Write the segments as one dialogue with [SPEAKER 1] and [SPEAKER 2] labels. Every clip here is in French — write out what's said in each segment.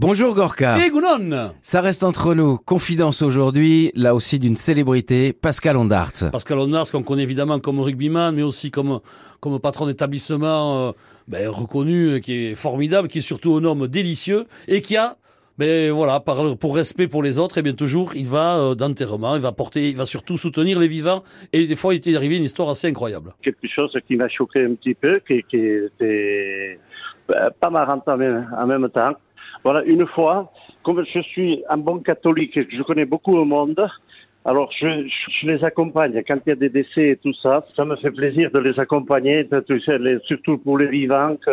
[SPEAKER 1] Bonjour Gorka.
[SPEAKER 2] Et Gounon
[SPEAKER 1] Ça reste entre nous. Confidence aujourd'hui, là aussi d'une célébrité, Pascal Ondart.
[SPEAKER 2] Pascal Ondart, qu'on connaît évidemment comme rugbyman, mais aussi comme, comme patron d'établissement euh, ben, reconnu, qui est formidable, qui est surtout un homme délicieux et qui a mais voilà, par, pour respect pour les autres, et bien toujours, il va euh, d'enterrement, il va porter, il va surtout soutenir les vivants. Et des fois, il est arrivé une histoire assez incroyable.
[SPEAKER 3] Quelque chose qui m'a choqué un petit peu, qui, qui était euh, pas marrant en même, en même temps. Voilà, une fois, comme je suis un bon catholique et que je connais beaucoup au monde, alors je, je, les accompagne quand il y a des décès et tout ça. Ça me fait plaisir de les accompagner, surtout pour les vivants. Que,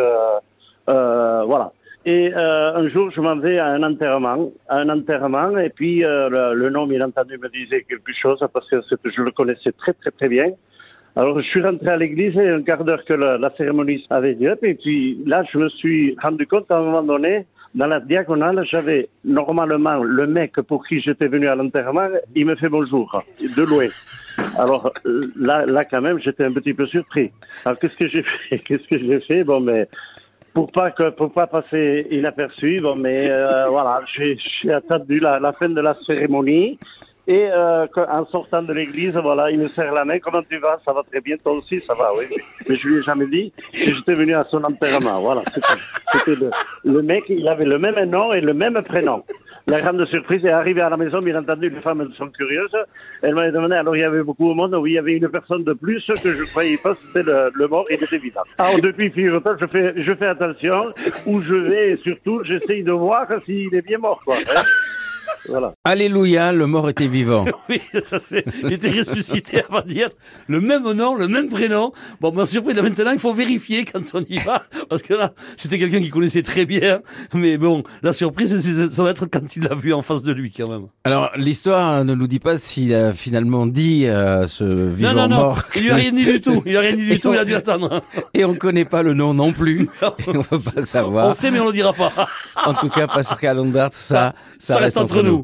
[SPEAKER 3] euh, voilà. Et euh, un jour, je m'en vais à un enterrement, à un enterrement, et puis euh, le, le, nom, bien entendu, me disait quelque chose parce que je le connaissais très très très bien. Alors, je suis rentré à l'église et un quart d'heure que la, la cérémonie avait lieu, et puis là, je me suis rendu compte à un moment donné dans la diagonale, j'avais normalement le mec pour qui j'étais venu à l'enterrement, il me fait bonjour, de loin. Alors là, là quand même, j'étais un petit peu surpris. Alors qu'est-ce que j'ai fait? Qu'est-ce que j'ai fait? Bon, mais pour pas que pour pas passer inaperçu, bon, mais euh, voilà, j'ai attendu la fin de la cérémonie. Et euh, en sortant de l'église, voilà, il me serre la main. Comment tu vas? Ça va très bien. Toi aussi, ça va, oui. Mais je lui ai jamais dit que j'étais venu à son enterrement. Voilà. C'était le, le, mec, il avait le même nom et le même prénom. La grande surprise est arrivée à la maison, bien entendu, les femmes sont curieuses. Elle m'a demandé, alors il y avait beaucoup de monde, oui, il y avait une personne de plus que je croyais pas, c'était le, le, mort, il était évident. Alors depuis je fais, je fais attention, où je vais, et surtout, j'essaye de voir s'il est bien mort, quoi. Hein
[SPEAKER 1] voilà. Alléluia, le mort était vivant.
[SPEAKER 2] oui, ça c'est, il était ressuscité avant d'y être. Le même nom, le même prénom. Bon, ma surprise, là maintenant, il faut vérifier quand on y va. Parce que là, c'était quelqu'un qui connaissait très bien. Mais bon, la surprise, ça va être quand il l'a vu en face de lui, quand même.
[SPEAKER 1] Alors, l'histoire ne nous dit pas s'il a finalement dit à ce vivant
[SPEAKER 2] non, non, non.
[SPEAKER 1] mort.
[SPEAKER 2] Il lui a rien dit du tout. Il lui a rien dit du tout, il a dû attendre.
[SPEAKER 1] Et on connaît pas le nom non plus. Et on va pas savoir.
[SPEAKER 2] On sait, mais on le dira pas.
[SPEAKER 1] en tout cas, Pascal Ondart, ça, ça,
[SPEAKER 2] ça reste, reste entre nous.